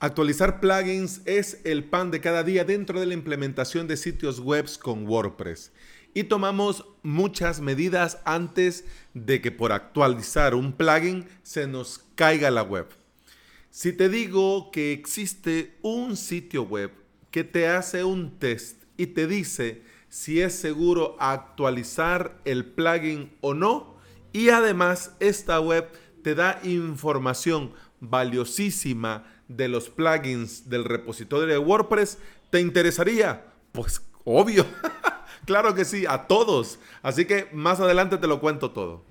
Actualizar plugins es el pan de cada día dentro de la implementación de sitios web con WordPress. Y tomamos muchas medidas antes de que por actualizar un plugin se nos caiga la web. Si te digo que existe un sitio web que te hace un test y te dice si es seguro actualizar el plugin o no, y además esta web te da información valiosísima de los plugins del repositorio de WordPress, ¿te interesaría? Pues obvio, claro que sí, a todos. Así que más adelante te lo cuento todo.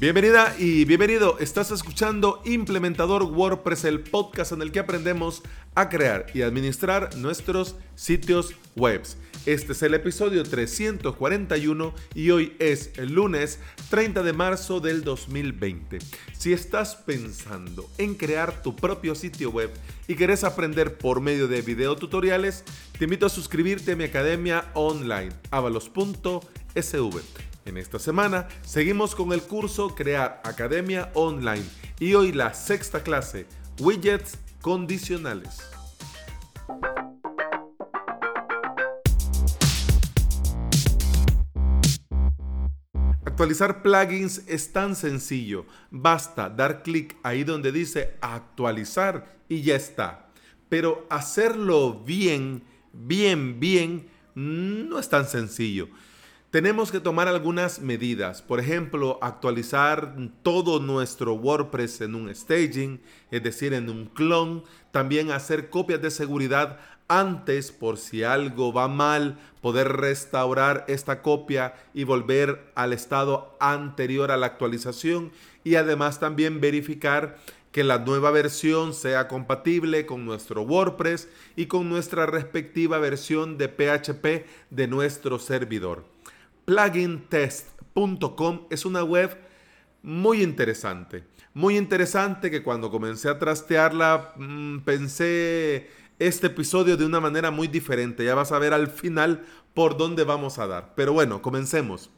Bienvenida y bienvenido. Estás escuchando Implementador WordPress, el podcast en el que aprendemos a crear y administrar nuestros sitios web. Este es el episodio 341 y hoy es el lunes 30 de marzo del 2020. Si estás pensando en crear tu propio sitio web y querés aprender por medio de videotutoriales, te invito a suscribirte a mi academia online avalos.sv. En esta semana seguimos con el curso Crear Academia Online y hoy la sexta clase, Widgets Condicionales. Actualizar plugins es tan sencillo. Basta dar clic ahí donde dice actualizar y ya está. Pero hacerlo bien, bien, bien, no es tan sencillo. Tenemos que tomar algunas medidas, por ejemplo, actualizar todo nuestro WordPress en un staging, es decir, en un clon, también hacer copias de seguridad antes, por si algo va mal, poder restaurar esta copia y volver al estado anterior a la actualización. Y además también verificar que la nueva versión sea compatible con nuestro WordPress y con nuestra respectiva versión de PHP de nuestro servidor plugintest.com es una web muy interesante. Muy interesante que cuando comencé a trastearla mm, pensé este episodio de una manera muy diferente. Ya vas a ver al final por dónde vamos a dar. Pero bueno, comencemos.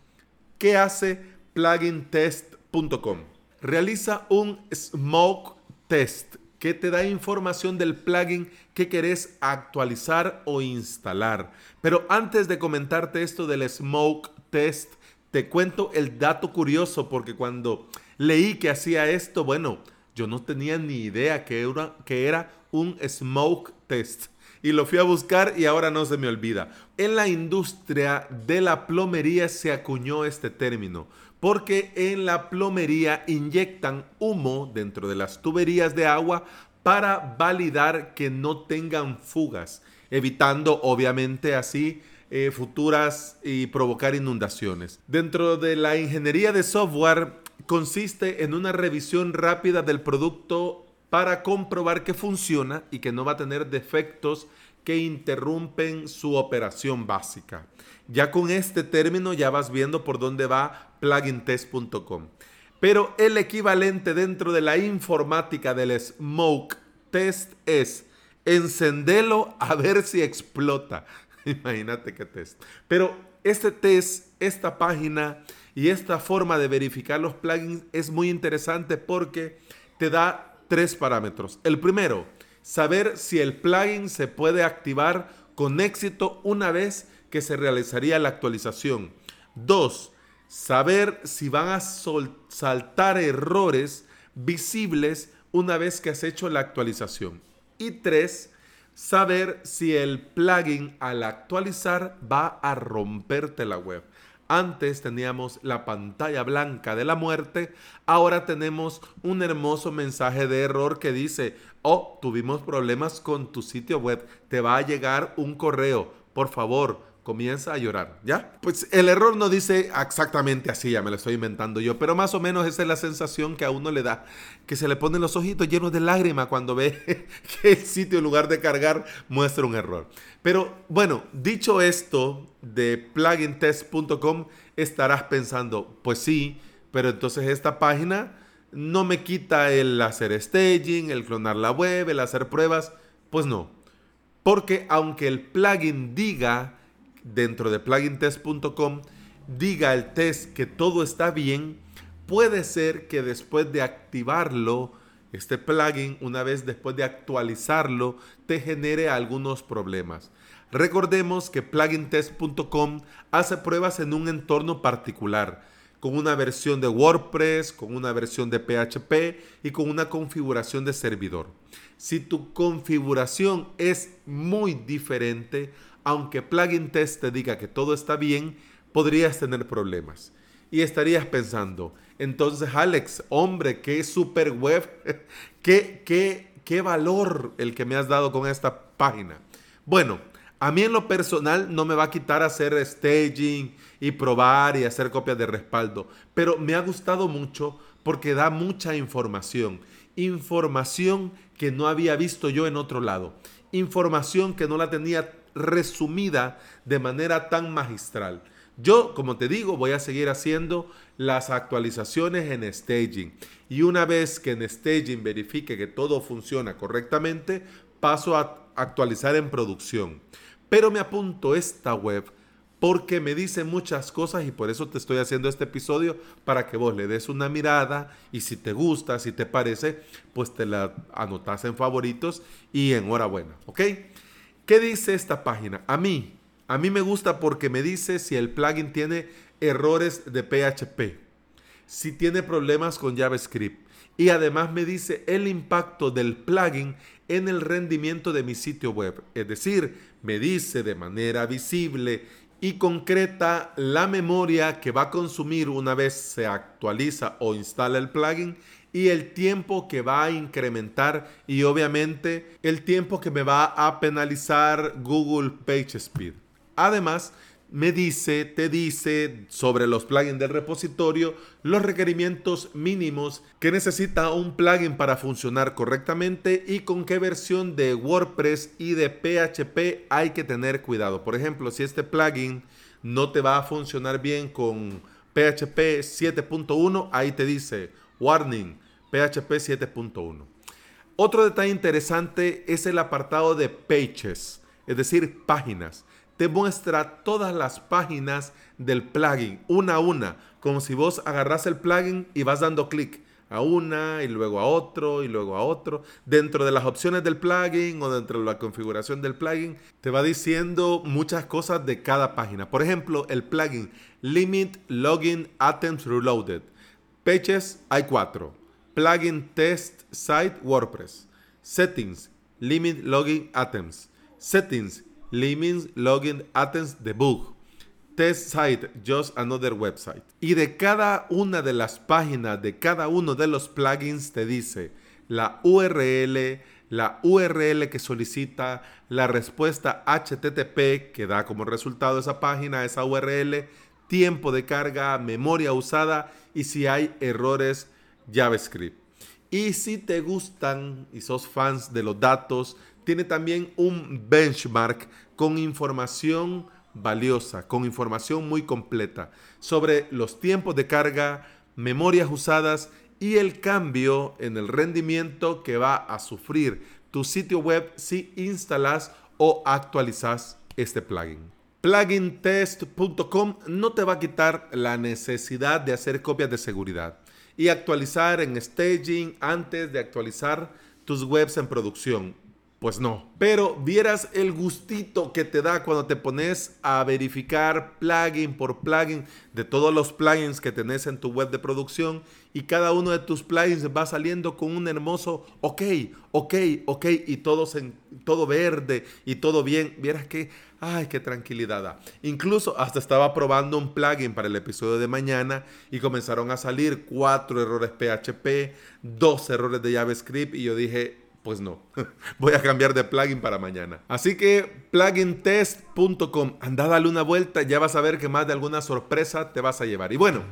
¿Qué hace plugintest.com? Realiza un smoke test que te da información del plugin que querés actualizar o instalar. Pero antes de comentarte esto del smoke test, te cuento el dato curioso porque cuando leí que hacía esto, bueno, yo no tenía ni idea que era, que era un smoke test. Y lo fui a buscar y ahora no se me olvida. En la industria de la plomería se acuñó este término, porque en la plomería inyectan humo dentro de las tuberías de agua para validar que no tengan fugas, evitando obviamente así eh, futuras y provocar inundaciones. Dentro de la ingeniería de software consiste en una revisión rápida del producto para comprobar que funciona y que no va a tener defectos que interrumpen su operación básica. Ya con este término ya vas viendo por dónde va plugintest.com. Pero el equivalente dentro de la informática del smoke test es encendelo a ver si explota. Imagínate qué test. Pero este test, esta página y esta forma de verificar los plugins es muy interesante porque te da tres parámetros. El primero, saber si el plugin se puede activar con éxito una vez que se realizaría la actualización. Dos, saber si van a saltar errores visibles una vez que has hecho la actualización. Y tres, saber si el plugin al actualizar va a romperte la web. Antes teníamos la pantalla blanca de la muerte, ahora tenemos un hermoso mensaje de error que dice, oh, tuvimos problemas con tu sitio web, te va a llegar un correo, por favor, comienza a llorar, ¿ya? Pues el error no dice exactamente así, ya me lo estoy inventando yo, pero más o menos esa es la sensación que a uno le da, que se le ponen los ojitos llenos de lágrimas cuando ve que el sitio en lugar de cargar muestra un error. Pero bueno, dicho esto de plugintest.com, estarás pensando, pues sí, pero entonces esta página no me quita el hacer staging, el clonar la web, el hacer pruebas, pues no. Porque aunque el plugin diga dentro de plugintest.com diga el test que todo está bien, puede ser que después de activarlo este plugin, una vez después de actualizarlo, te genere algunos problemas. Recordemos que plugintest.com hace pruebas en un entorno particular, con una versión de WordPress, con una versión de PHP y con una configuración de servidor. Si tu configuración es muy diferente, aunque Plugin Test te diga que todo está bien, podrías tener problemas. Y estarías pensando, entonces Alex, hombre, qué super web, qué, qué, qué valor el que me has dado con esta página. Bueno, a mí en lo personal no me va a quitar hacer staging y probar y hacer copias de respaldo, pero me ha gustado mucho porque da mucha información. Información que no había visto yo en otro lado. Información que no la tenía resumida de manera tan magistral. Yo, como te digo, voy a seguir haciendo las actualizaciones en staging. Y una vez que en staging verifique que todo funciona correctamente, paso a actualizar en producción. Pero me apunto esta web porque me dice muchas cosas y por eso te estoy haciendo este episodio para que vos le des una mirada y si te gusta, si te parece, pues te la anotas en favoritos y enhorabuena, ¿ok? ¿Qué dice esta página? A mí, a mí me gusta porque me dice si el plugin tiene errores de PHP, si tiene problemas con JavaScript y además me dice el impacto del plugin en el rendimiento de mi sitio web. Es decir, me dice de manera visible y concreta la memoria que va a consumir una vez se actualiza o instala el plugin y el tiempo que va a incrementar y obviamente el tiempo que me va a penalizar Google PageSpeed. Además, me dice, te dice sobre los plugins del repositorio los requerimientos mínimos que necesita un plugin para funcionar correctamente y con qué versión de WordPress y de PHP hay que tener cuidado. Por ejemplo, si este plugin no te va a funcionar bien con PHP 7.1, ahí te dice Warning, PHP 7.1. Otro detalle interesante es el apartado de Pages, es decir, páginas. Te muestra todas las páginas del plugin, una a una, como si vos agarras el plugin y vas dando clic a una y luego a otro y luego a otro. Dentro de las opciones del plugin o dentro de la configuración del plugin, te va diciendo muchas cosas de cada página. Por ejemplo, el plugin Limit Login Items Reloaded. Pages hay cuatro. Plugin Test Site WordPress. Settings, Limit Login Items. Settings, Limit Login Items Debug. Test Site, Just Another Website. Y de cada una de las páginas de cada uno de los plugins te dice la URL, la URL que solicita, la respuesta HTTP que da como resultado esa página, esa URL, tiempo de carga, memoria usada y si hay errores JavaScript. Y si te gustan y sos fans de los datos, tiene también un benchmark con información valiosa, con información muy completa sobre los tiempos de carga, memorias usadas y el cambio en el rendimiento que va a sufrir tu sitio web si instalas o actualizas este plugin. Plugintest.com no te va a quitar la necesidad de hacer copias de seguridad y actualizar en staging antes de actualizar tus webs en producción. Pues no. Pero vieras el gustito que te da cuando te pones a verificar plugin por plugin de todos los plugins que tenés en tu web de producción y cada uno de tus plugins va saliendo con un hermoso ok, ok, ok y todos en, todo verde y todo bien. Vieras que, ay, qué tranquilidad da. Incluso hasta estaba probando un plugin para el episodio de mañana y comenzaron a salir cuatro errores PHP, dos errores de JavaScript y yo dije, pues no, voy a cambiar de plugin para mañana. Así que plugintest.com, anda dale una vuelta, ya vas a ver que más de alguna sorpresa te vas a llevar. Y bueno,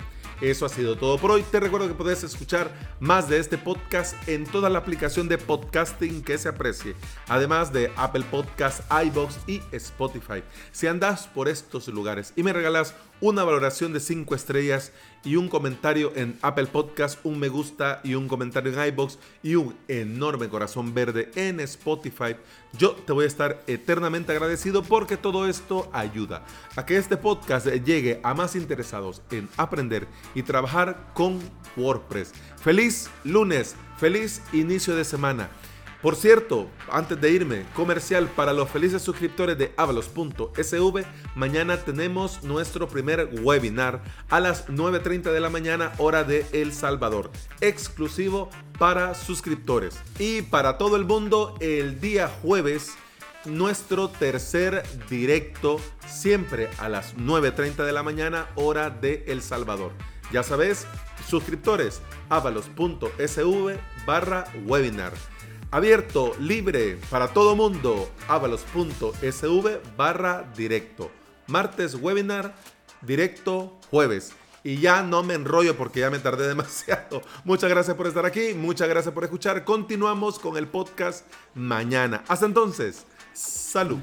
eso ha sido todo por hoy. Te recuerdo que puedes escuchar más de este podcast en toda la aplicación de podcasting que se aprecie, además de Apple Podcasts, iBox y Spotify. Si andas por estos lugares y me regalas una valoración de 5 estrellas y un comentario en Apple Podcast, un me gusta y un comentario en iBox y un enorme corazón verde en Spotify, yo te voy a estar eternamente agradecido porque todo esto ayuda a que este podcast llegue a más interesados en aprender y trabajar con WordPress. Feliz lunes, feliz inicio de semana. Por cierto, antes de irme, comercial para los felices suscriptores de avalos.sv, mañana tenemos nuestro primer webinar a las 9.30 de la mañana hora de El Salvador, exclusivo para suscriptores. Y para todo el mundo, el día jueves, nuestro tercer directo, siempre a las 9.30 de la mañana hora de El Salvador. Ya sabes, suscriptores, avalos.sv barra webinar. Abierto, libre, para todo mundo. avalos.sv barra directo. Martes webinar, directo jueves. Y ya no me enrollo porque ya me tardé demasiado. Muchas gracias por estar aquí, muchas gracias por escuchar. Continuamos con el podcast mañana. Hasta entonces, salud.